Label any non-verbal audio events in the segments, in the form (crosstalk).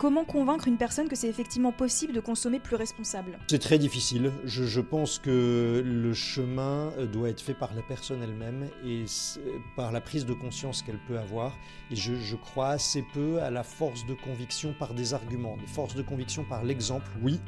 comment convaincre une personne que c'est effectivement possible de consommer plus responsable? C'est très difficile. Je, pense que le chemin doit être fait par la personne elle-même et par la prise de conscience qu'elle peut avoir. Et je, je, crois assez peu à la force de conviction par des arguments. Force de conviction par l'exemple, oui.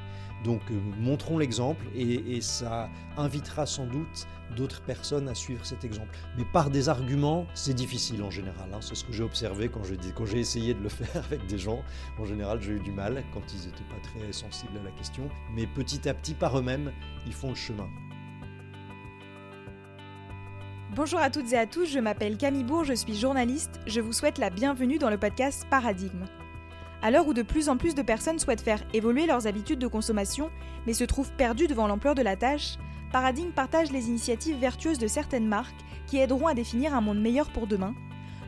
Donc euh, montrons l'exemple et, ça invitera sans doute d'autres personnes à suivre cet exemple. Mais par des arguments, c'est difficile en général. Hein. C'est ce que j'ai observé quand j'ai essayé de le (laughs) faire avec des gens. En général, j'ai eu du mal quand ils n'étaient pas très sensibles à la question. Mais petit à petit, par eux-mêmes, ils font le chemin. Bonjour à toutes et à tous, je m'appelle Camille Bourg, je suis journaliste. Je vous souhaite la bienvenue dans le podcast Paradigme. À l'heure où de plus en plus de personnes souhaitent faire évoluer leurs habitudes de consommation, mais se trouvent perdues devant l'ampleur de la tâche, Paradigme partage les initiatives vertueuses de certaines marques qui aideront à définir un monde meilleur pour demain.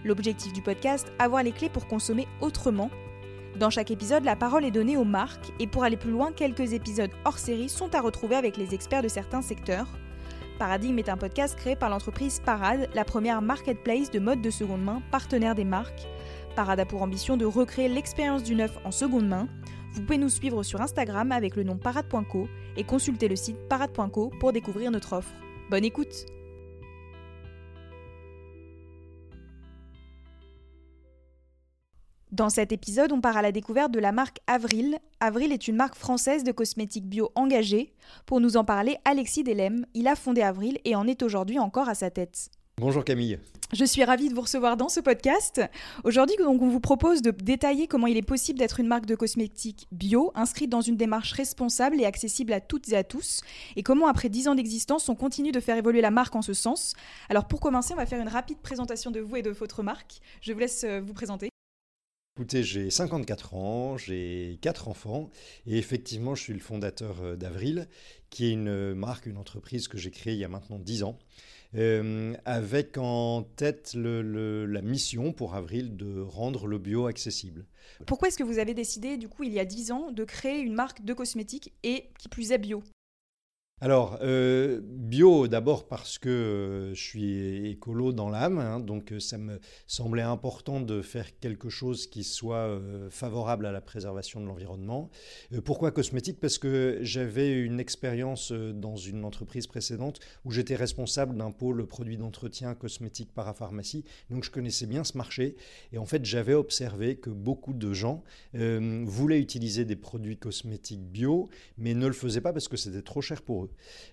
L'objectif du podcast, avoir les clés pour consommer autrement. Dans chaque épisode, la parole est donnée aux marques et pour aller plus loin, quelques épisodes hors série sont à retrouver avec les experts de certains secteurs. Paradigme est un podcast créé par l'entreprise Parade, la première marketplace de mode de seconde main partenaire des marques. Parade a pour ambition de recréer l'expérience du neuf en seconde main. Vous pouvez nous suivre sur Instagram avec le nom parade.co et consulter le site parade.co pour découvrir notre offre. Bonne écoute Dans cet épisode, on part à la découverte de la marque Avril. Avril est une marque française de cosmétiques bio engagée. Pour nous en parler, Alexis Delem, il a fondé Avril et en est aujourd'hui encore à sa tête. Bonjour Camille. Je suis ravie de vous recevoir dans ce podcast. Aujourd'hui, on vous propose de détailler comment il est possible d'être une marque de cosmétiques bio, inscrite dans une démarche responsable et accessible à toutes et à tous, et comment, après 10 ans d'existence, on continue de faire évoluer la marque en ce sens. Alors, pour commencer, on va faire une rapide présentation de vous et de votre marque. Je vous laisse euh, vous présenter. Écoutez, j'ai 54 ans, j'ai 4 enfants et effectivement, je suis le fondateur euh, d'Avril, qui est une marque, une entreprise que j'ai créée il y a maintenant 10 ans. Euh, avec en tête la mission pour Avril de rendre le bio accessible. Pourquoi est-ce que vous avez décidé, du coup, il y a 10 ans, de créer une marque de cosmétiques et qui plus est bio? Alors, euh, bio d'abord parce que euh, je suis écolo dans l'âme, hein, donc euh, ça me semblait important de faire quelque chose qui soit favorable à la préservation de l'environnement. pourquoi cosmétique? Parce que j'avais une expérience dans une entreprise précédente où j'étais responsable d'un pôle produits d'entretien cosmétique parapharmacie, donc je connaissais bien ce marché et en fait j'avais observé que beaucoup de gens voulaient utiliser des produits cosmétiques bio, mais ne le faisaient pas parce que c'était trop cher pour eux.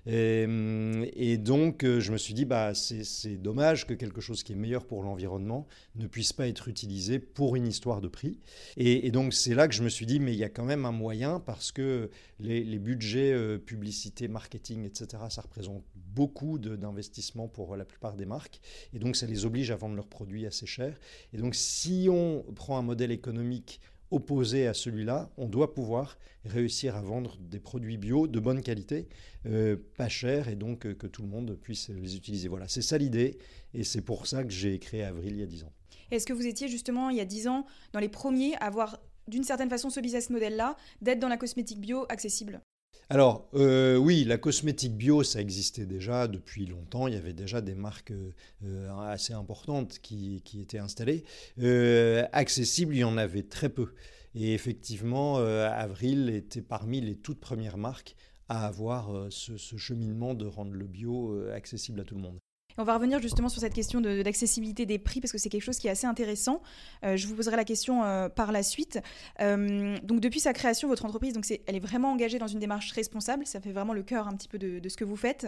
Euh, et, donc, euh, je me suis dit, bah, c'est dommage que quelque chose qui est meilleur pour l'environnement ne puisse pas être utilisé pour une histoire de prix. Et, donc, c'est là que je me suis dit, mais il y a quand même un moyen parce que les, budgets euh, publicité, marketing, etc., ça représente beaucoup d'investissements pour la plupart des marques. Et donc, ça les oblige à vendre leurs produits assez cher. Et donc, si on prend un modèle économique opposé à celui-là, on doit pouvoir réussir à vendre des produits bio de bonne qualité, euh, pas chers, et donc euh, que tout le monde puisse les utiliser. Voilà, c'est ça l'idée, et c'est pour ça que j'ai créé Avril il y a 10 ans. Est-ce que vous étiez justement, il y a 10 ans, dans les premiers à avoir d'une certaine façon ce business model-là, d'être dans la cosmétique bio accessible? Alors euh, oui, la cosmétique bio, ça existait déjà depuis longtemps. Il y avait déjà des marques euh, assez importantes qui, étaient installées. Euh, accessible, il y en avait très peu. Et effectivement, Avril était parmi les toutes premières marques à avoir ce, cheminement de rendre le bio accessible à tout le monde on va revenir justement sur cette question d'accessibilité des prix parce que c'est quelque chose qui est assez intéressant. Euh, je vous poserai la question euh, par la suite. Euh, donc depuis sa création, votre entreprise, donc elle est vraiment engagée dans une démarche responsable. Ça fait vraiment le cœur un petit peu de, de ce que vous faites.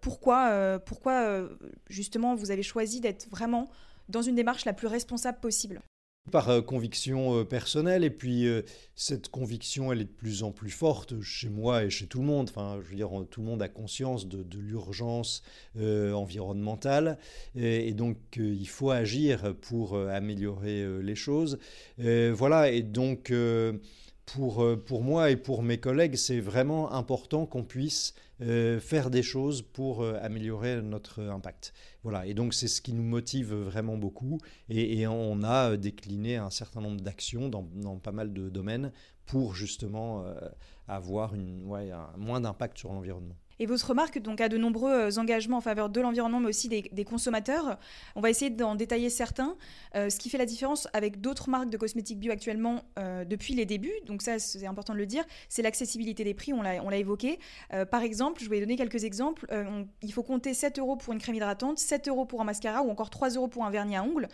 pourquoi, pourquoi justement vous avez choisi d'être vraiment dans une démarche la plus responsable possible? Par euh, conviction euh, personnelle, et puis euh, cette conviction, elle est de plus en plus forte chez moi et chez tout le monde. Enfin, je veux dire, tout le monde a conscience de, l'urgence environnementale, et, donc il faut agir pour améliorer les choses. voilà, et donc pour, pour moi et pour mes collègues, c'est vraiment important qu'on puisse euh, faire des choses pour euh, améliorer notre impact. Voilà, et donc c'est ce qui nous motive vraiment beaucoup, et, on a décliné un certain nombre d'actions dans, pas mal de domaines pour justement euh, avoir ouais, moins d'impact sur l'environnement. Et votre marque donc, a de nombreux euh, engagements en faveur de l'environnement, mais aussi des, consommateurs. On va essayer d'en détailler certains. Euh, ce qui fait la différence avec d'autres marques de cosmétiques bio actuellement euh, depuis les débuts, donc ça c'est important de le dire, c'est l'accessibilité des prix, on l'a évoqué. par exemple, je vais donner quelques exemples. il faut compter 7 euros pour une crème hydratante, 7 euros pour un mascara ou encore 3 euros pour un vernis à ongles.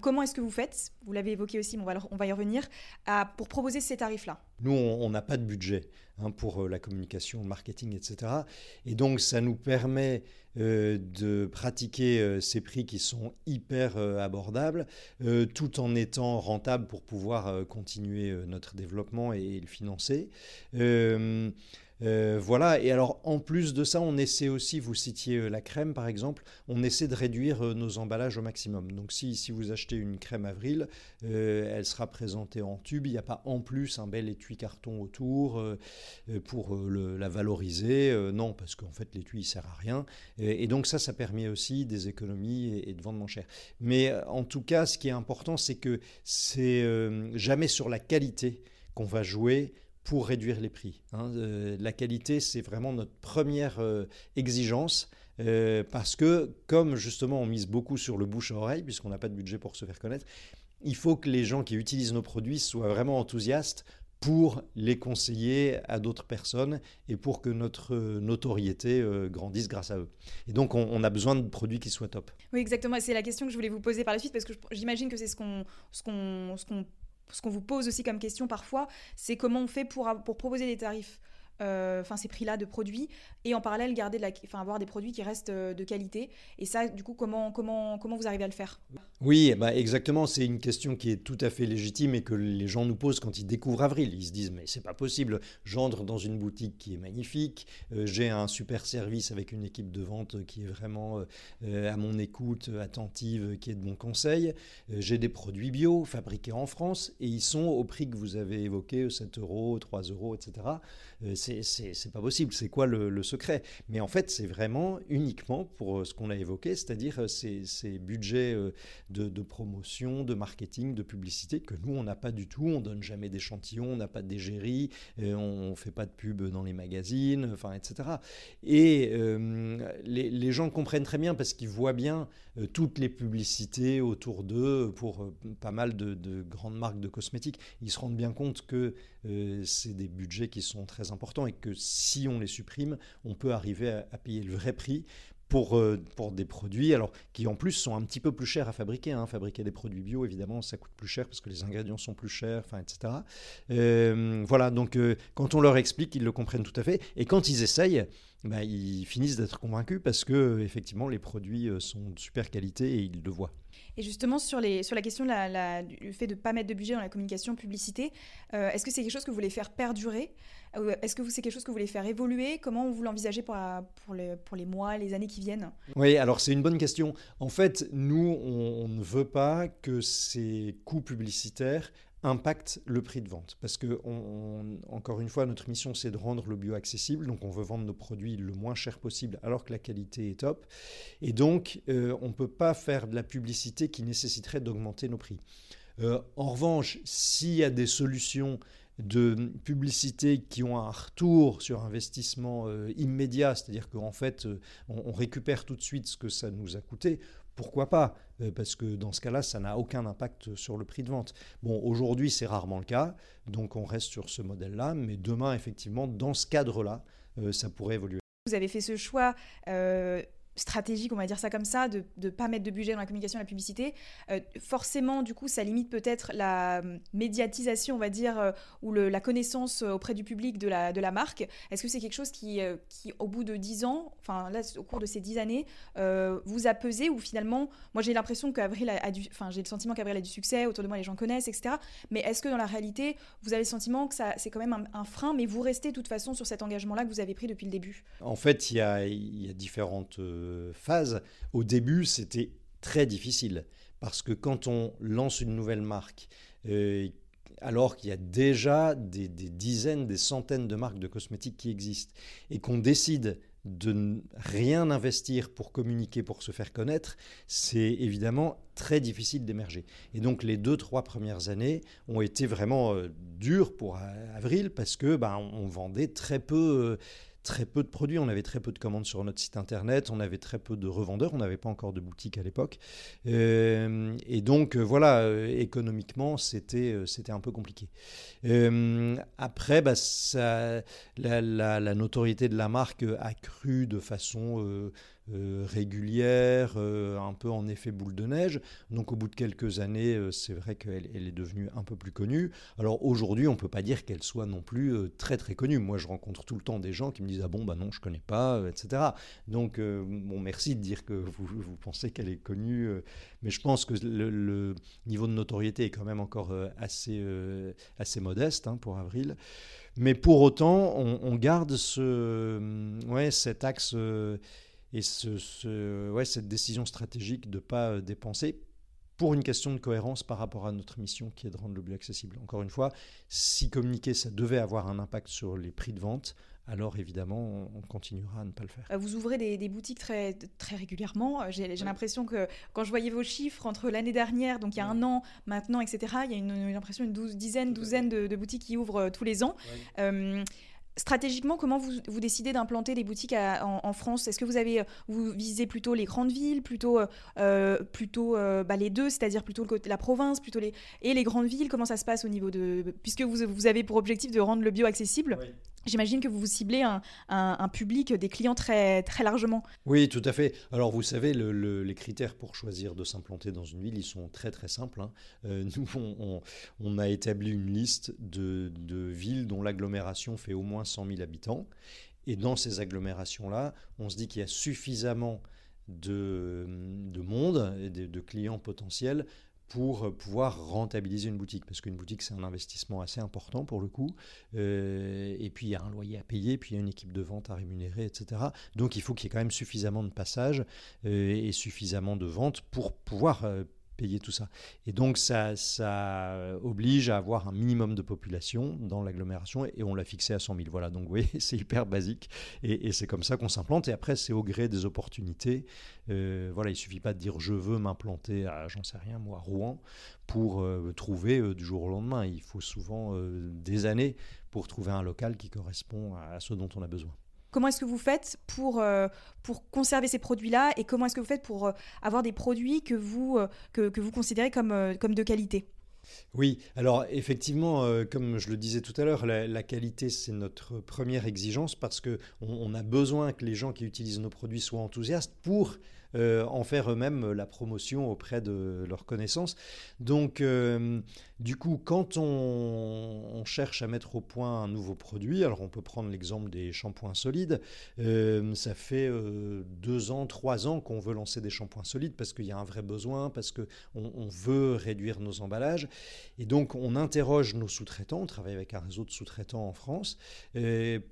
comment est-ce que vous faites? Vous l'avez évoqué aussi, mais on va, on va y revenir, pour proposer ces tarifs-là. Nous, on n'a pas de budget. Hein, pour euh, la communication, le marketing, etc. Et donc ça nous permet euh, de pratiquer euh, ces prix qui sont hyper abordables, tout en étant rentables pour pouvoir continuer notre développement et, le financer. Euh, voilà, et alors en plus de ça, on essaie aussi, vous citiez euh, la crème par exemple, on essaie de réduire euh, nos emballages au maximum. Donc si, si vous achetez une crème Avril, elle sera présentée en tube, il n'y a pas en plus un bel étui carton autour pour la valoriser. non, parce qu'en fait l'étui il sert à rien. Et, donc ça, ça permet aussi des économies et, et de vendre moins cher. Mais en tout cas, ce qui est important, c'est que c'est jamais sur la qualité qu'on va jouer pour réduire les prix. Hein. Euh, la qualité, c'est vraiment notre première euh, exigence. Euh, parce que, comme justement on mise beaucoup sur le bouche à oreille, puisqu'on n'a pas de budget pour se faire connaître, il faut que les gens qui utilisent nos produits soient vraiment enthousiastes pour les conseiller à d'autres personnes et pour que notre notoriété grandisse grâce à eux. Et donc, on, a besoin de produits qui soient top. Oui, exactement. C'est la question que je voulais vous poser par la suite parce que j'imagine que c'est ce qu'on ce qu'on ce qu'on vous pose aussi comme question parfois, c'est comment on fait pour, proposer des tarifs enfin ces prix-là de produits et en parallèle garder la, enfin avoir des produits qui restent euh, de qualité. Et ça du coup comment comment comment vous arrivez à le faire? Oui bah exactement. C'est une question qui est tout à fait légitime et que les gens nous posent quand ils découvrent Avril. Ils se disent mais c'est pas possible. J'entre dans une boutique qui est magnifique. Euh, j'ai un super service avec une équipe de vente qui est vraiment à mon écoute attentive qui est de mon conseil j'ai des produits bio fabriqués en France et ils sont au prix que vous avez évoqué 7 euros 3 euros etc c'est pas possible. C'est quoi le, secret? Mais en fait, c'est vraiment uniquement pour euh, ce qu'on a évoqué, c'est-à-dire euh, ces, budgets euh, de, promotion, de marketing, de publicité que nous, on n'a pas du tout. On donne jamais d'échantillons, on n'a pas d'égérie, on ne fait pas de pub dans les magazines, enfin, etc. Et les, gens comprennent très bien parce qu'ils voient bien toutes les publicités autour d'eux pour pas mal de, de, grandes marques de cosmétiques. Ils se rendent bien compte que c'est des budgets qui sont très importants et que si on les supprime, on peut arriver à, payer le vrai prix pour, euh, pour des produits alors qui en plus sont un petit peu plus chers à fabriquer. Hein. Fabriquer des produits bio, évidemment, ça coûte plus cher parce que les ingrédients sont plus chers, enfin, etc. Euh, voilà, donc euh, quand on leur explique, ils le comprennent tout à fait. Et quand ils essayent, bah, ils finissent d'être convaincus parce que effectivement les produits sont de super qualité et ils le voient. Et justement, sur, les, sur la question du fait de ne pas mettre de budget dans la communication, publicité, est-ce que c'est quelque chose que vous voulez faire perdurer? Est-ce que c'est quelque chose que vous voulez faire évoluer? Comment vous l'envisagez pour, pour, les, pour les mois, les années qui viennent? Oui, alors c'est une bonne question. En fait, nous, on, ne veut pas que ces coûts publicitaires impactent le prix de vente. Parce que, encore une fois, notre mission, c'est de rendre le bio accessible. Donc, on veut vendre nos produits le moins cher possible alors que la qualité est top. Et donc, euh, on ne peut pas faire de la publicité qui nécessiterait d'augmenter nos prix. Euh, en revanche, s'il y a des solutions de publicités qui ont un retour sur investissement euh, immédiat, c'est-à-dire qu'en fait, on, récupère tout de suite ce que ça nous a coûté. Pourquoi pas? Parce que dans ce cas-là, ça n'a aucun impact sur le prix de vente. Bon, aujourd'hui, c'est rarement le cas, donc on reste sur ce modèle-là, mais demain, effectivement, dans ce cadre-là, ça pourrait évoluer. Vous avez fait ce choix stratégique, on va dire ça comme ça, de ne pas mettre de budget dans la communication, la publicité, euh, forcément, du coup, ça limite peut-être la euh, médiatisation, on va dire, euh, ou la connaissance auprès du public de la, de la marque. Est-ce que c'est quelque chose qui, qui, au bout de dix ans, enfin là, au cours de ces dix années, vous a pesé ou finalement, moi j'ai l'impression qu'Avril a, du, enfin j'ai le sentiment qu'Avril a du succès, autour de moi les gens connaissent, etc. Mais est-ce que dans la réalité, vous avez le sentiment que ça, c'est quand même un, frein, mais vous restez de toute façon sur cet engagement-là que vous avez pris depuis le début? En fait, il y a, y a différentes phase, au début, c'était très difficile. Parce que quand on lance une nouvelle marque, euh, alors qu'il y a déjà des, dizaines, des centaines de marques de cosmétiques qui existent, et qu'on décide de rien investir pour communiquer, pour se faire connaître, c'est évidemment très difficile d'émerger. Et donc les deux, trois premières années ont été vraiment euh, dures pour Avril parce que ben, on vendait très peu. Euh, très peu de produits, on avait très peu de commandes sur notre site internet, on avait très peu de revendeurs, on n'avait pas encore de boutique à l'époque. Euh, et donc voilà, économiquement, c'était c'était un peu compliqué. après, bah, ça, la, notoriété de la marque a cru de façon euh, régulière, euh, un peu en effet boule de neige. Donc au bout de quelques années, euh, c'est vrai qu'elle elle est devenue un peu plus connue. Alors aujourd'hui, on ne peut pas dire qu'elle soit non plus très très connue. Moi, je rencontre tout le temps des gens qui me disent ah bon bah non, je connais pas, etc. Donc bon, merci de dire que vous, vous pensez qu'elle est connue, mais je pense que le, niveau de notoriété est quand même encore assez assez modeste hein, pour Avril. Mais pour autant, on, on garde ce, ouais, cet axe et ce, ouais, cette décision stratégique de ne pas euh, dépenser pour une question de cohérence par rapport à notre mission qui est de rendre le bio accessible. Encore une fois, si communiquer, ça devait avoir un impact sur les prix de vente, alors évidemment, on continuera à ne pas le faire. Euh, vous ouvrez des, boutiques très, très régulièrement. Euh, j'ai l'impression que quand je voyais vos chiffres entre l'année dernière, donc il y a un an, maintenant, etc., il y a une, l'impression une douze, dizaine, douzaine de, boutiques qui ouvrent tous les ans stratégiquement, comment vous, vous décidez d'implanter des boutiques en, France? Est-ce que vous avez, vous visez plutôt les grandes villes, plutôt, euh, euh, bah, les deux, c'est-à-dire plutôt la province, plutôt les et les grandes villes? Comment ça se passe au niveau de, puisque vous, vous avez pour objectif de rendre le bio accessible J'imagine que vous vous ciblez un, public, des clients très, très largement. Oui, tout à fait. Alors vous savez, les critères pour choisir de s'implanter dans une ville, ils sont très très simples. Hein. Euh, (laughs) nous, on, a établi une liste de, villes dont l'agglomération fait au moins 100 000 habitants. Et dans ces agglomérations-là, on se dit qu'il y a suffisamment de, monde et de clients potentiels pour pouvoir rentabiliser une boutique. Parce qu'une boutique, c'est un investissement assez important pour le coup. Euh, et puis, il y a un loyer à payer, puis il y a une équipe de vente à rémunérer, etc. Donc, il faut qu'il y ait quand même suffisamment de passages euh, et suffisamment de ventes pour pouvoir euh, payer tout ça. Et donc ça, ça oblige à avoir un minimum de population dans l'agglomération et on l'a fixé à 100 000. Voilà, donc vous voyez, (laughs) c'est hyper basique et, c'est comme ça qu'on s'implante. Et après, c'est au gré des opportunités. Euh, voilà, il suffit pas de dire je veux m'implanter à, j'en sais rien, moi, à Rouen pour euh, trouver euh, du jour au lendemain. Il faut souvent des années pour trouver un local qui correspond à ce dont on a besoin. Comment est-ce que vous faites pour, euh, pour conserver ces produits-là et comment est-ce que vous faites pour euh, avoir des produits que vous, euh, que, vous considérez comme, comme de qualité? Oui, alors effectivement, comme je le disais tout à l'heure, la, qualité c'est notre première exigence parce que on, a besoin que les gens qui utilisent nos produits soient enthousiastes pour en faire eux-mêmes la promotion auprès de leurs connaissances. Donc, du coup, quand on, cherche à mettre au point un nouveau produit, alors on peut prendre l'exemple des shampoings solides, euh, ça fait deux ans, trois ans qu'on veut lancer des shampoings solides parce qu'il y a un vrai besoin, parce qu'on on veut réduire nos emballages. Et donc, on interroge nos sous-traitants, on travaille avec un réseau de sous-traitants en France,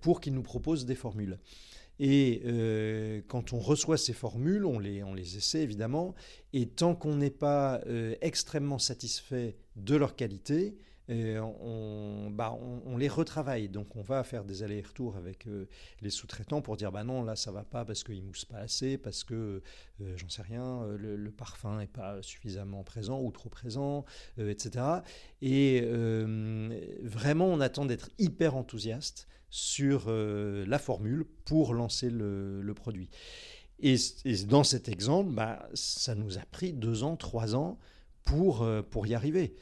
pour qu'ils nous proposent des formules. Et euh, quand on reçoit ces formules, on les, essaie évidemment, et tant qu'on n'est pas euh, extrêmement satisfait de leur qualité, euh, on, bah, on, les retravaille. Donc on va faire des allers-retours avec les sous-traitants pour dire bah non là ça va pas parce qu'il mousse pas assez, parce que j'en sais rien, le, parfum n'est pas suffisamment présent ou trop présent, etc. Et vraiment on attend d'être hyper enthousiaste sur euh, la formule pour lancer le, produit. Et, dans cet exemple, bah, ça nous a pris deux ans, trois ans pour, euh, pour y arriver.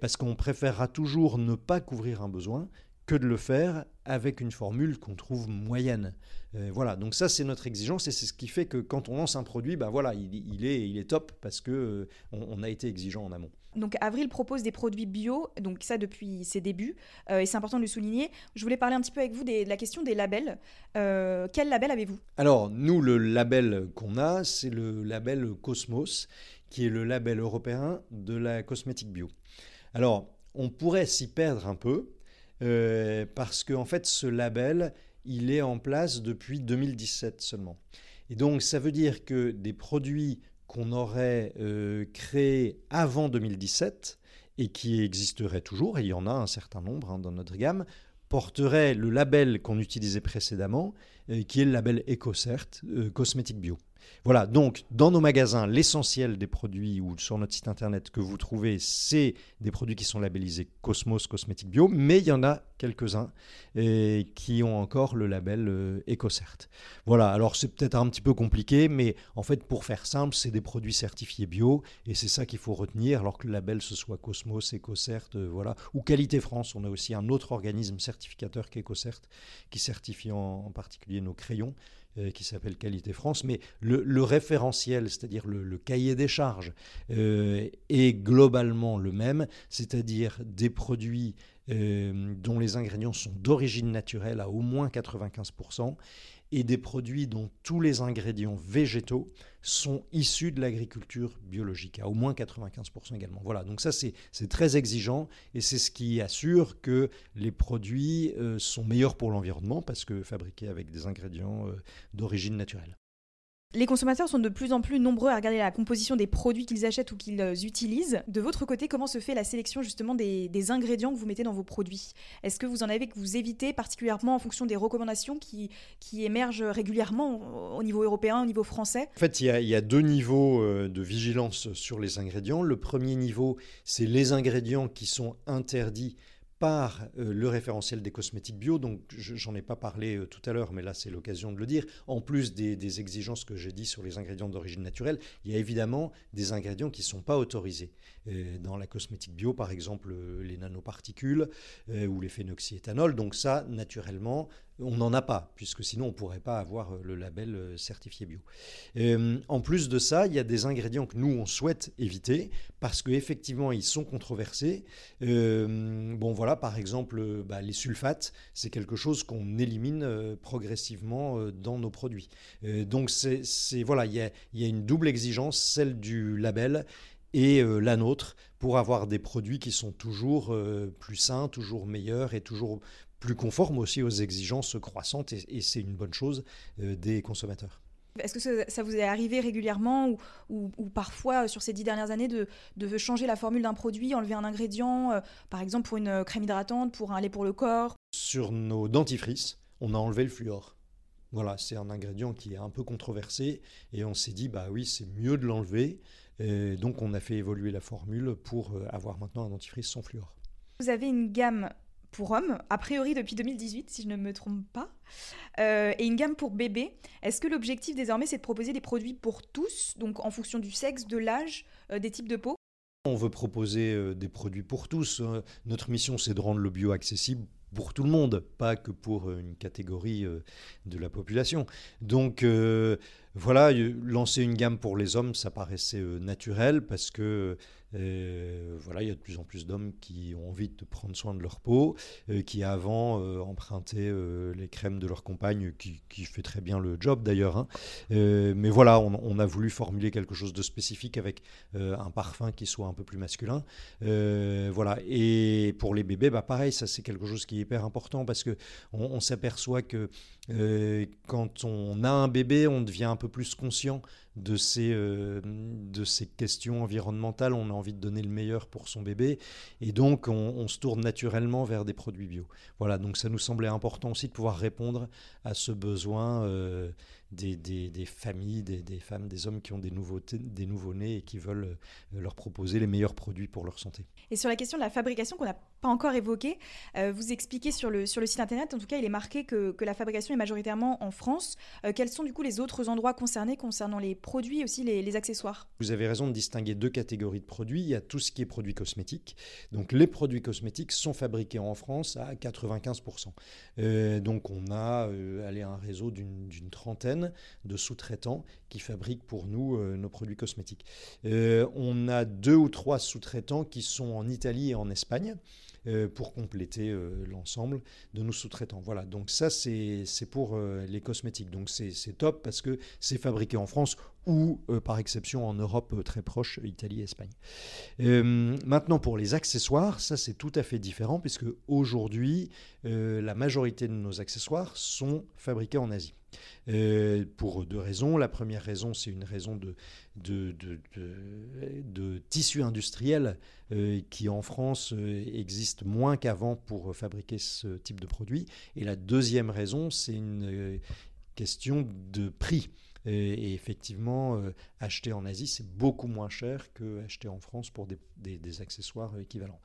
parce qu'on préférera toujours ne pas couvrir un besoin que de le faire avec une formule qu'on trouve moyenne. Euh, voilà, donc ça c'est notre exigence et c'est ce qui fait que quand on lance un produit, ben voilà, il, est, il est top parce que on a été exigeant en amont. Donc Avril propose des produits bio, donc ça depuis ses débuts, euh, et c'est important de le souligner. Je voulais parler un petit peu avec vous de la question des labels. Euh, quel label avez-vous? Alors nous, le label qu'on a, c'est le label Cosmos, qui est le label européen de la cosmétique bio. Alors on pourrait s'y perdre un peu, euh, parce qu'en en fait ce label, il est en place depuis 2017 seulement. Et donc ça veut dire que des produits qu'on aurait euh, créé avant 2017 et qui existerait toujours, et il y en a un certain nombre hein, dans notre gamme, porterait le label qu'on utilisait précédemment, euh, qui est le label EcoCert, cosmétique bio. Voilà, donc dans nos magasins, l'essentiel des produits ou sur notre site internet que vous trouvez, c'est des produits qui sont labellisés Cosmos Cosmétiques Bio, mais il y en a quelques-uns qui ont encore le label euh, EcoCert. Voilà, alors c'est peut-être un petit peu compliqué, mais en fait, pour faire simple, c'est des produits certifiés bio, et c'est ça qu'il faut retenir, alors que le label, ce soit Cosmos, EcoCert, euh, voilà, ou Qualité France, on a aussi un autre organisme certificateur qu'EcoCert, qui certifie en particulier nos crayons. Euh, qui s'appelle Qualité France, mais le, référentiel, c'est-à-dire le, cahier des charges, euh, est globalement le même, c'est-à-dire des produits euh, dont les ingrédients sont d'origine naturelle à au moins 95%, et des produits dont tous les ingrédients végétaux sont issus de l'agriculture biologique, à au moins 95% également. Voilà, donc ça c'est très exigeant et c'est ce qui assure que les produits euh, sont meilleurs pour l'environnement parce que fabriqués avec des ingrédients euh, d'origine naturelle. Les consommateurs sont de plus en plus nombreux à regarder la composition des produits qu'ils achètent ou qu'ils utilisent. De votre côté, comment se fait la sélection justement des, ingrédients que vous mettez dans vos produits? Est-ce que vous en avez que vous évitez particulièrement en fonction des recommandations qui, qui émergent régulièrement au niveau européen, au niveau français? En fait, il y, a, il y, a, deux niveaux euh, de vigilance sur les ingrédients. Le premier niveau, c'est les ingrédients qui sont interdits par euh, le référentiel des cosmétiques bio, donc j'en ai pas parlé euh, tout à l'heure, mais là c'est l'occasion de le dire, en plus des, exigences que j'ai dit sur les ingrédients d'origine naturelle, il y a évidemment des ingrédients qui ne sont pas autorisés. Euh, dans la cosmétique bio, par exemple, les nanoparticules ou les phénoxyéthanols, donc ça, naturellement, on n'en a pas, puisque sinon on ne pourrait pas avoir le label certifié bio. en plus de ça, il y a des ingrédients que nous, on souhaite éviter, parce qu'effectivement, ils sont controversés. bon, voilà par exemple, euh, bah, les sulfates, c'est quelque chose qu'on élimine euh, progressivement euh, dans nos produits. donc c'est voilà, il y a, une double exigence, celle du label et la nôtre, pour avoir des produits qui sont toujours plus sains, toujours meilleurs et toujours plus conformes aussi aux exigences croissantes, et c'est une bonne chose des consommateurs. Est-ce que ça, vous est arrivé régulièrement ou, parfois euh, sur ces dix dernières années de, changer la formule d'un produit, enlever un ingrédient, euh, par exemple pour une euh, crème hydratante, pour un lait pour le corps? Sur nos dentifrices, on a enlevé le fluor. Voilà, c'est un ingrédient qui est un peu controversé et on s'est dit, bah oui, c'est mieux de l'enlever. Donc on a fait évoluer la formule pour avoir maintenant un dentifrice sans fluor. Vous avez une gamme pour hommes, a priori depuis 2018, si je ne me trompe pas, euh, et une gamme pour bébés. Est-ce que l'objectif désormais, c'est de proposer des produits pour tous, donc en fonction du sexe, de l'âge, euh, des types de peau? On veut proposer euh, des produits pour tous. Notre mission, c'est de rendre le bio accessible pour tout le monde, pas que pour une catégorie de la population. Donc voilà, lancer une gamme pour les hommes, ça paraissait naturel parce que euh, voilà, il y a de plus en plus d'hommes qui ont envie de prendre soin de leur peau, euh, qui avant euh, empruntaient les crèmes de leur compagne, qui, qui, fait très bien le job d'ailleurs. Hein. mais voilà, on, a voulu formuler quelque chose de spécifique avec un parfum qui soit un peu plus masculin. voilà. Et pour les bébés, bah pareil, ça c'est quelque chose qui est hyper important parce que on s'aperçoit que quand on a un bébé, on devient un peu plus conscient de ces, euh, de ces questions environnementales. On a envie de donner le meilleur pour son bébé. Et donc, on, se tourne naturellement vers des produits bio. Voilà, donc ça nous semblait important aussi de pouvoir répondre à ce besoin euh, des, des, familles, des, des, femmes, des hommes qui ont des, nouveautés, des nouveaux-nés et qui veulent euh, leur proposer les meilleurs produits pour leur santé. Et sur la question de la fabrication qu'on n'a pas encore évoquée, euh, vous expliquez sur le, sur le site internet, en tout cas il est marqué que, que la fabrication est majoritairement en France. Euh, quels sont du coup les autres endroits concernés concernant les produits et aussi les, accessoires? Vous avez raison de distinguer deux catégories de produits. Il y a tout ce qui est produits cosmétiques. Donc les produits cosmétiques sont fabriqués en France à 95%. donc on a allé un réseau d'une trentaine de sous-traitants qui fabriquent pour nous euh, nos produits cosmétiques. Euh, on a deux ou trois sous-traitants qui sont en Italie et en Espagne. Euh, pour compléter l'ensemble de nos sous-traitants. Voilà, donc ça c'est pour les cosmétiques. Donc c'est top parce que c'est fabriqué en France ou par exception en Europe très proche, Italie et Espagne. maintenant pour les accessoires, ça c'est tout à fait différent puisque aujourd'hui la majorité de nos accessoires sont fabriqués en Asie. Euh, pour deux raisons. La première raison, c'est une raison de, tissu industriel euh, qui en France euh, existe moins qu'avant pour fabriquer ce type de produit. Et la deuxième raison, c'est une question de prix. Et, effectivement, acheter en Asie, c'est beaucoup moins cher que acheter en France pour des, accessoires équivalents.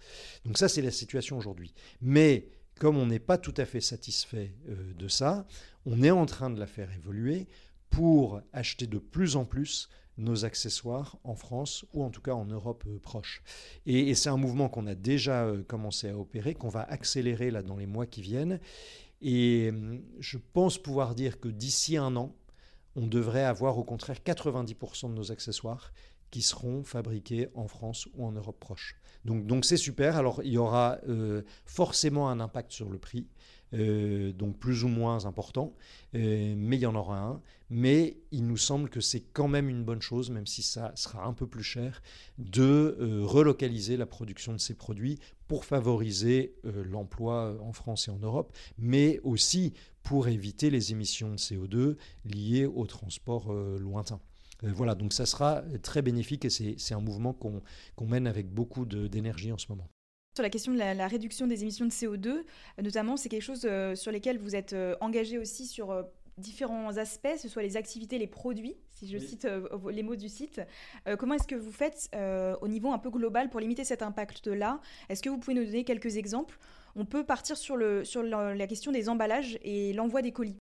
Donc ça, c'est la situation aujourd'hui. Mais comme on n'est pas tout à fait satisfait de ça, on est en train de la faire évoluer pour acheter de plus en plus nos accessoires en France ou en tout cas en Europe euh, proche. Et, c'est un mouvement qu'on a déjà commencé à opérer, qu'on va accélérer là dans les mois qui viennent. Et je pense pouvoir dire que d'ici un an, on devrait avoir au contraire 90% de nos accessoires qui seront fabriqués en France ou en Europe proche. Donc c'est super. Alors il y aura euh, forcément un impact sur le prix, euh, donc plus ou moins important, euh, mais il y en aura un. Mais il nous semble que c'est quand même une bonne chose, même si ça sera un peu plus cher, de relocaliser la production de ces produits pour favoriser l'emploi en France et en Europe, mais aussi pour éviter les émissions de CO2 liées au transport euh, lointain. Euh, voilà, donc ça sera très bénéfique et c'est un mouvement qu'on mène avec beaucoup d'énergie en ce moment. Sur la question de la, réduction des émissions de CO2, notamment, c'est quelque chose euh, sur lesquels vous êtes engagé aussi sur différents aspects, ce soit les activités, les produits, si je cite les mots du site. comment est-ce que vous faites au niveau un peu global pour limiter cet impact-là? Est-ce que vous pouvez nous donner quelques exemples? On peut partir sur, le, sur la question des emballages et l'envoi des colis.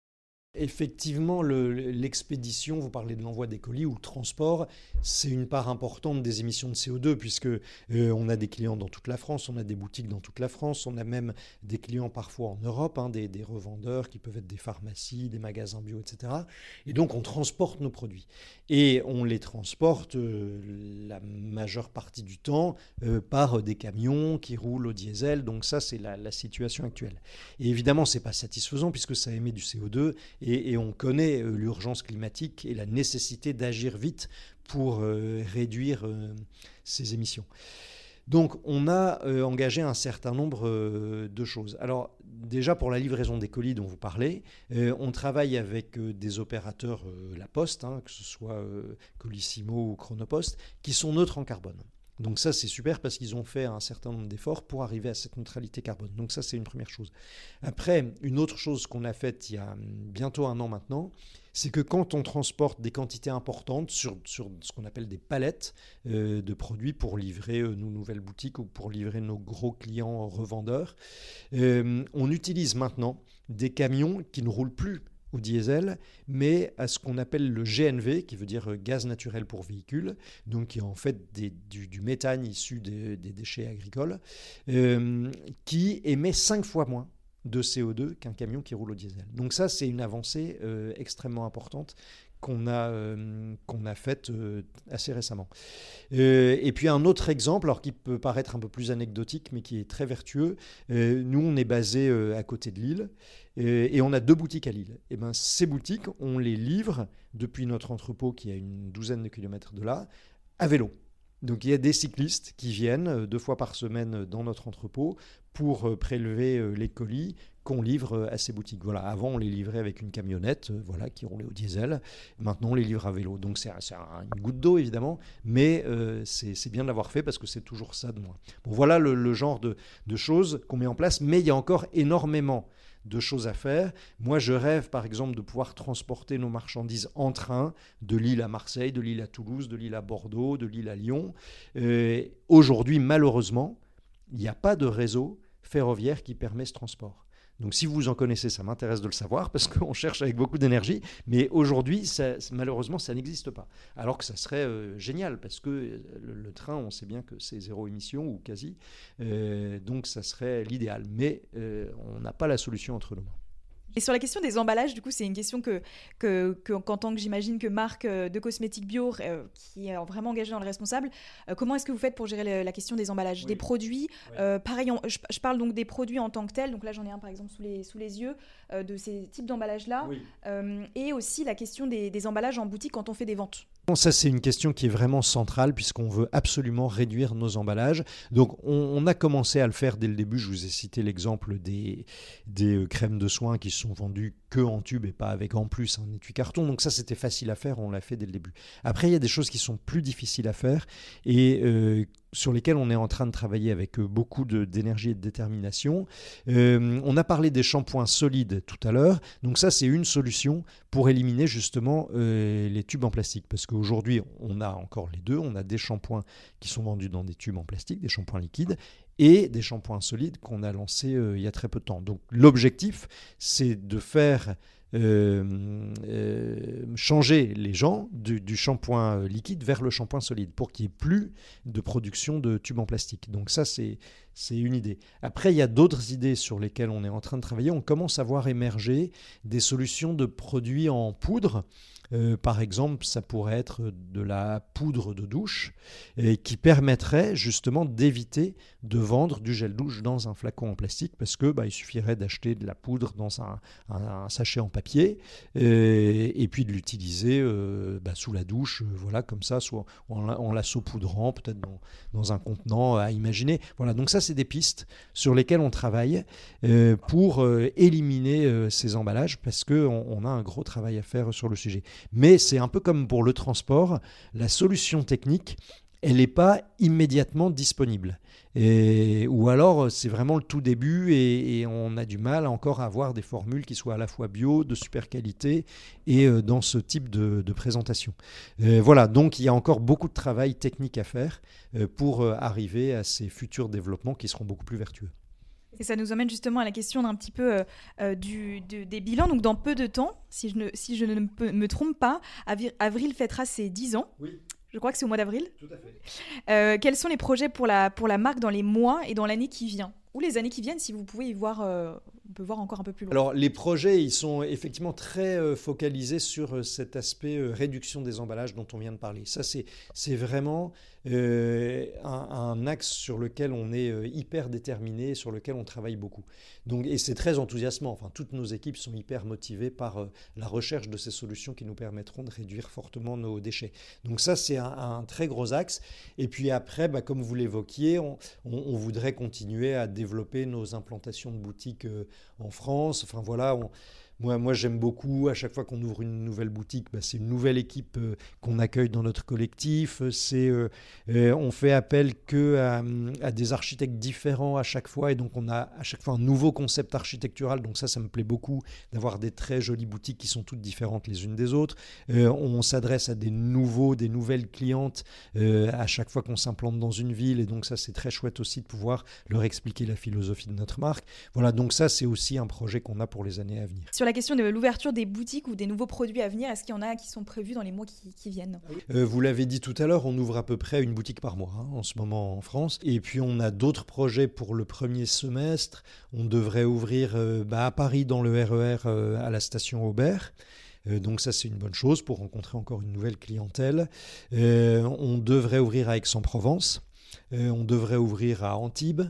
Effectivement, l'expédition, vous parlez de l'envoi des colis ou le transport, c'est une part importante des émissions de CO2 puisque euh, on a des clients dans toute la France, on a des boutiques dans toute la France, on a même des clients parfois en Europe, hein, des, revendeurs qui peuvent être des pharmacies, des magasins bio, etc. Et donc on transporte nos produits et on les transporte euh, la majeure partie du temps euh, par des camions qui roulent au diesel. Donc ça, c'est la, la situation actuelle. Et évidemment, c'est pas satisfaisant puisque ça émet du CO2 et, on connaît euh, l'urgence climatique et la nécessité d'agir vite pour euh, réduire euh, ces émissions. Donc on a engagé un certain nombre de choses. Alors déjà pour la livraison des colis dont vous parlez, on travaille avec des opérateurs La Poste, hein, que ce soit Colissimo ou Chronopost, qui sont neutres en carbone. Donc ça, c'est super parce qu'ils ont fait un certain nombre d'efforts pour arriver à cette neutralité carbone. Donc ça, c'est une première chose. Après, une autre chose qu'on a faite il y a bientôt un an maintenant, c'est que quand on transporte des quantités importantes sur, sur ce qu'on appelle des palettes euh, de produits pour livrer euh, nos nouvelles boutiques ou pour livrer nos gros clients revendeurs, euh, on utilise maintenant des camions qui ne roulent plus au diesel, mais à ce qu'on appelle le GNV, qui veut dire gaz naturel pour véhicule, donc qui est en fait du, méthane issu des, déchets agricoles, euh, qui émet cinq fois moins de CO2 qu'un camion qui roule au diesel. Donc ça, c'est une avancée euh, extrêmement importante qu'on a, euh, qu'on a faite assez récemment. Et puis un autre exemple, alors qui peut paraître un peu plus anecdotique, mais qui est très vertueux. nous, on est basé à côté de Lille et on a deux boutiques à Lille. Et ben, ces boutiques, on les livre depuis notre entrepôt qui est à une douzaine de kilomètres de là, à vélo. Donc il y a des cyclistes qui viennent deux fois par semaine dans notre entrepôt pour prélever les colis qu'on livre à ces boutiques. Voilà, avant on les livrait avec une camionnette, euh, voilà, qui roulait au diesel. Maintenant on les livre à vélo. Donc c'est une goutte d'eau évidemment, mais euh, c'est bien de l'avoir fait parce que c'est toujours ça de moins. Bon, voilà le, genre de, choses qu'on met en place, mais il y a encore énormément de choses à faire. Moi, je rêve, par exemple, de pouvoir transporter nos marchandises en train de Lille à Marseille, de Lille à Toulouse, de Lille à Bordeaux, de Lille à Lyon. Euh, aujourd'hui, malheureusement, il n'y a pas de réseau ferroviaire qui permet ce transport. Donc si vous en connaissez, ça m'intéresse de le savoir parce (laughs) qu'on cherche avec beaucoup d'énergie. Mais aujourd'hui, malheureusement, ça n'existe pas. Alors que ça serait euh, génial parce que euh, le, train, on sait bien que c'est zéro émission ou quasi. Euh, donc ça serait l'idéal. Mais on n'a pas la solution entre nos mains. Et sur la question des emballages, du coup, c'est une question que, que, qu'en tant que j'imagine que marque euh, de cosmétiques bio, euh, qui est vraiment engagée dans le responsable, euh, comment est-ce que vous faites pour gérer la question des emballages? Des produits, pareil, je, parle donc des produits en tant que tels, donc là j'en ai un par exemple sous les, sous les yeux, de ces types d'emballages-là, et aussi la question des, des emballages en boutique quand on fait des ventes. Ça, c'est une question qui est vraiment centrale puisqu'on veut absolument réduire nos emballages. Donc, on, a commencé à le faire dès le début. Je vous ai cité l'exemple des, des crèmes de soins qui sont vendus que en tube et pas avec en plus un étui carton. Donc ça, c'était facile à faire, on l'a fait dès le début. Après, il y a des choses qui sont plus difficiles à faire et euh, sur lesquelles on est en train de travailler avec euh, beaucoup d'énergie et de détermination. Euh, on a parlé des shampoings solides tout à l'heure. Donc ça, c'est une solution pour éliminer justement les tubes en plastique. Parce qu'aujourd'hui, on a encore les deux. On a des shampoings qui sont vendus dans des tubes en plastique, des shampoings liquides et des shampoings solides qu'on a lancés euh, il y a très peu de temps. Donc l'objectif, c'est de faire euh, euh, changer les gens du, shampoing liquide vers le shampoing solide pour qu'il n'y ait plus de production de tubes en plastique. Donc ça, c'est une idée. Après, il y a d'autres idées sur lesquelles on est en train de travailler. On commence à voir émerger des solutions de produits en poudre euh, par exemple, ça pourrait être de la poudre de douche qui permettrait justement d'éviter de vendre du gel douche dans un flacon en plastique parce que bah, il suffirait d'acheter de la poudre dans un, sachet en papier et, puis de l'utiliser euh, bah, sous la douche, euh, voilà comme ça, soit en, la saupoudrant, peut-être dans, un contenant à imaginer. Voilà, donc ça c'est des pistes sur lesquelles on travaille pour éliminer ces emballages parce qu'on on a un gros travail à faire sur le sujet. Mais c'est un peu comme pour le transport, la solution technique, elle n'est pas immédiatement disponible. ou alors c'est vraiment le tout début et, on a du mal encore à avoir des formules qui soient à la fois bio, de super qualité et euh, dans ce type de, présentation. Euh, voilà, donc il y a encore beaucoup de travail technique à faire euh, pour arriver à ces futurs développements qui seront beaucoup plus vertueux. Et ça nous emmène justement à la question d'un petit peu euh, euh, du, des bilans. Donc dans peu de temps, si je ne, si je ne me, trompe pas, Avril fêtera ses 10 ans. Oui. Je crois que c'est au mois d'avril. Tout à fait. Euh, quels sont les projets pour la, pour la marque dans les mois et dans l'année qui vient? Ou les années qui viennent, si vous pouvez y voir on peut voir encore un peu plus loin. Alors les projets, ils sont effectivement très euh, focalisés sur euh, cet aspect euh, réduction des emballages dont on vient de parler. Ça, c'est vraiment un, axe sur lequel on est hyper déterminé, sur lequel on travaille beaucoup. Donc, et c'est très enthousiasmant. Enfin, toutes nos équipes sont hyper motivées par la recherche de ces solutions qui nous permettront de réduire fortement nos déchets. Donc ça, c'est un, très gros axe. Et puis après, bah, comme vous l'évoquiez, on, on, voudrait continuer à développer nos implantations de boutiques en France. Enfin voilà, moi, j'aime beaucoup, à chaque fois qu'on ouvre une nouvelle boutique, bah, c'est une nouvelle équipe euh, qu'on accueille dans notre collectif. C'est, euh, euh, on fait appel que à, des architectes différents à chaque fois, et donc on a à chaque fois un nouveau concept architectural. Donc ça, ça me plaît beaucoup d'avoir des très jolies boutiques qui sont toutes différentes les unes des autres. on s'adresse à des nouveaux, des nouvelles clientes à chaque fois qu'on s'implante dans une ville, et donc ça, c'est très chouette aussi de pouvoir leur expliquer la philosophie de notre marque. Voilà, donc ça, c'est aussi un projet qu'on a pour les années à venir question de l'ouverture des boutiques ou des nouveaux produits à venir, est-ce qu'il y en a qui sont prévus dans les mois qui, viennent? Euh, Vous l'avez dit tout à l'heure, on ouvre à peu près une boutique par mois hein, en ce moment en France. Et puis on a d'autres projets pour le premier semestre. On devrait ouvrir euh, bah, à Paris dans le RER e euh, à la station Aubert. donc ça c'est une bonne chose pour rencontrer encore une nouvelle clientèle. on devrait ouvrir à Aix-en-Provence. Euh, on devrait ouvrir à Antibes.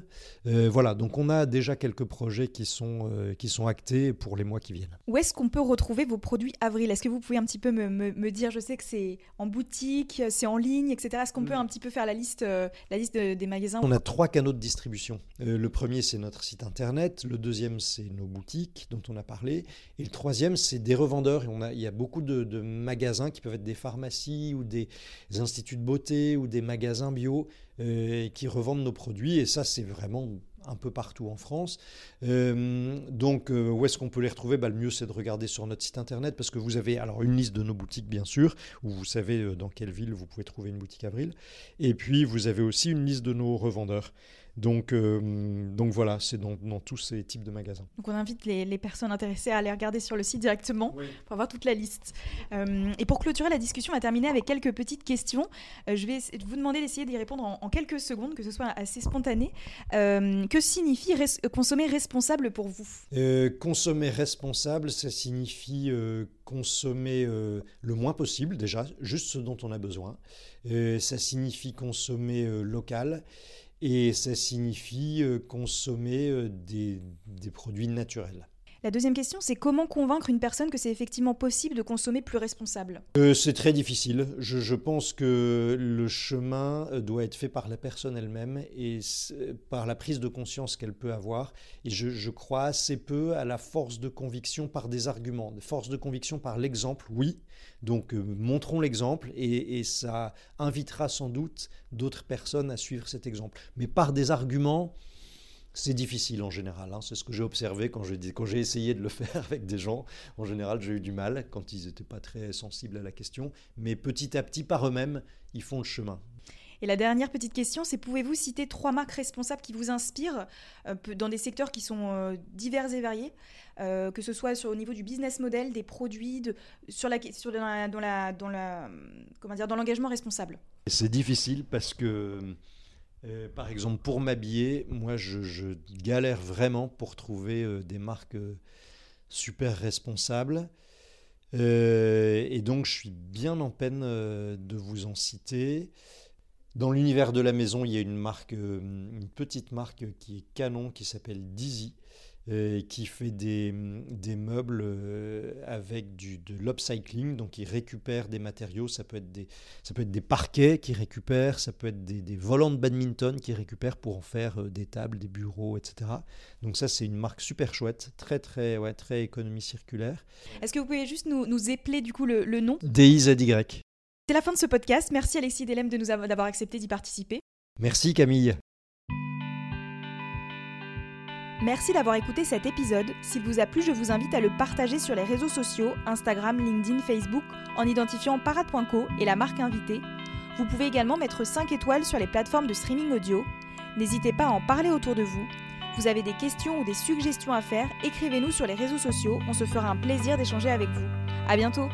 Euh, voilà, donc on a déjà quelques projets qui sont, euh, qui sont actés pour les mois qui viennent. Où est-ce qu'on peut retrouver vos produits Avril Est-ce que vous pouvez un petit peu me, dire, je sais que c'est en boutique, c'est en ligne, etc. Est-ce qu'on peut un petit peu faire la liste, la liste des magasins On a trois canaux de distribution. le premier, c'est notre site internet. Le deuxième, c'est nos boutiques dont on a parlé. Et le troisième, c'est des revendeurs. on a, il y a beaucoup de, de magasins qui peuvent être des pharmacies ou des instituts de beauté ou des magasins bio euh, qui revendent nos produits. Et ça, c'est vraiment un peu partout en France. Euh, donc, euh, où est-ce qu'on peut les retrouver? Bah, Le mieux, c'est de regarder sur notre site internet parce que vous avez alors une liste de nos boutiques, bien sûr, où vous savez dans quelle ville vous pouvez trouver une boutique Avril. Et puis, vous avez aussi une liste de nos revendeurs. Donc, euh, donc voilà, c'est dans, tous ces types de magasins. Donc on invite les, personnes intéressées à aller regarder sur le site directement pour avoir toute la liste. Euh, et pour clôturer la discussion, on va terminer avec quelques petites questions. Euh, je vais vous demander d'essayer d'y répondre en, quelques secondes, que ce soit assez spontané. que signifie consommer responsable pour vous? Consommer responsable, ça signifie consommer le moins possible déjà, juste ce dont on a besoin. ça signifie consommer local et ça signifie euh, consommer euh, des, produits naturels. La deuxième question, c'est comment convaincre une personne que c'est effectivement possible de consommer plus responsable? Euh, C'est très difficile. Je, pense que le chemin euh, doit être fait par la personne elle-même et par la prise de conscience qu'elle peut avoir. Et je, crois assez peu à la force de conviction par des arguments. Force de conviction par l'exemple, oui. Donc euh, montrons l'exemple et ça invitera sans doute d'autres personnes à suivre cet exemple. Mais par des arguments, c'est difficile en général, hein. c'est ce que j'ai observé quand j'ai, essayé de le (laughs) faire avec des gens. En général, j'ai eu du mal quand ils n'étaient pas très sensibles à la question. Mais petit à petit, par eux-mêmes, ils font le chemin. Et la dernière petite question, c'est pouvez-vous citer trois marques responsables qui vous inspirent euh, dans des secteurs qui sont euh, divers et variés, euh, que ce soit sur, au niveau du business model, des produits, sur la, sur dans, la, dans, la, comment dire, dans l'engagement responsable? C'est difficile parce que euh, par exemple, pour m'habiller, moi, je, galère vraiment pour trouver euh, des marques euh, super responsables. et donc, je suis bien en peine de vous en citer. Dans l'univers de la maison, il y a une marque, une petite marque qui est canon, qui s'appelle Dizzy, qui fait des, des meubles euh, avec du, de l'upcycling, donc il récupère des matériaux, ça peut être des, ça peut être des parquets qui récupèrent, ça peut être des, des volants de badminton qui récupèrent pour en faire euh, des tables, des bureaux, etc. Donc ça c'est une marque super chouette, très très ouais, très économie circulaire. Est-ce que vous pouvez juste nous, nous épeler du coup le, le nom? DIZY. C'est la fin de ce podcast. Merci Alexis Delem de nous d'avoir accepté d'y participer. Merci Camille. Merci d'avoir écouté cet épisode. S'il vous a plu, je vous invite à le partager sur les réseaux sociaux, Instagram, LinkedIn, Facebook, en identifiant parade.co et la marque invitée. Vous pouvez également mettre 5 étoiles sur les plateformes de streaming audio. N'hésitez pas à en parler autour de vous. Vous avez des questions ou des suggestions à faire, écrivez-nous sur les réseaux sociaux, on se fera un plaisir d'échanger avec vous. À bientôt!